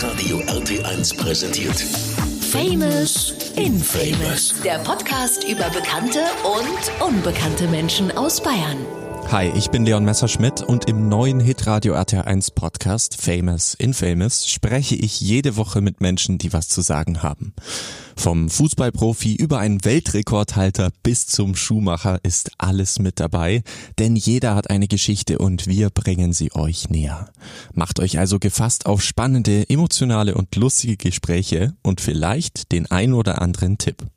Hitradio RT1 präsentiert. Famous Infamous. Der Podcast über bekannte und unbekannte Menschen aus Bayern. Hi, ich bin Leon Messerschmidt und im neuen Hitradio RT1 Podcast Famous Infamous spreche ich jede Woche mit Menschen, die was zu sagen haben. Vom Fußballprofi über einen Weltrekordhalter bis zum Schuhmacher ist alles mit dabei, denn jeder hat eine Geschichte und wir bringen sie euch näher. Macht euch also gefasst auf spannende, emotionale und lustige Gespräche und vielleicht den ein oder anderen Tipp.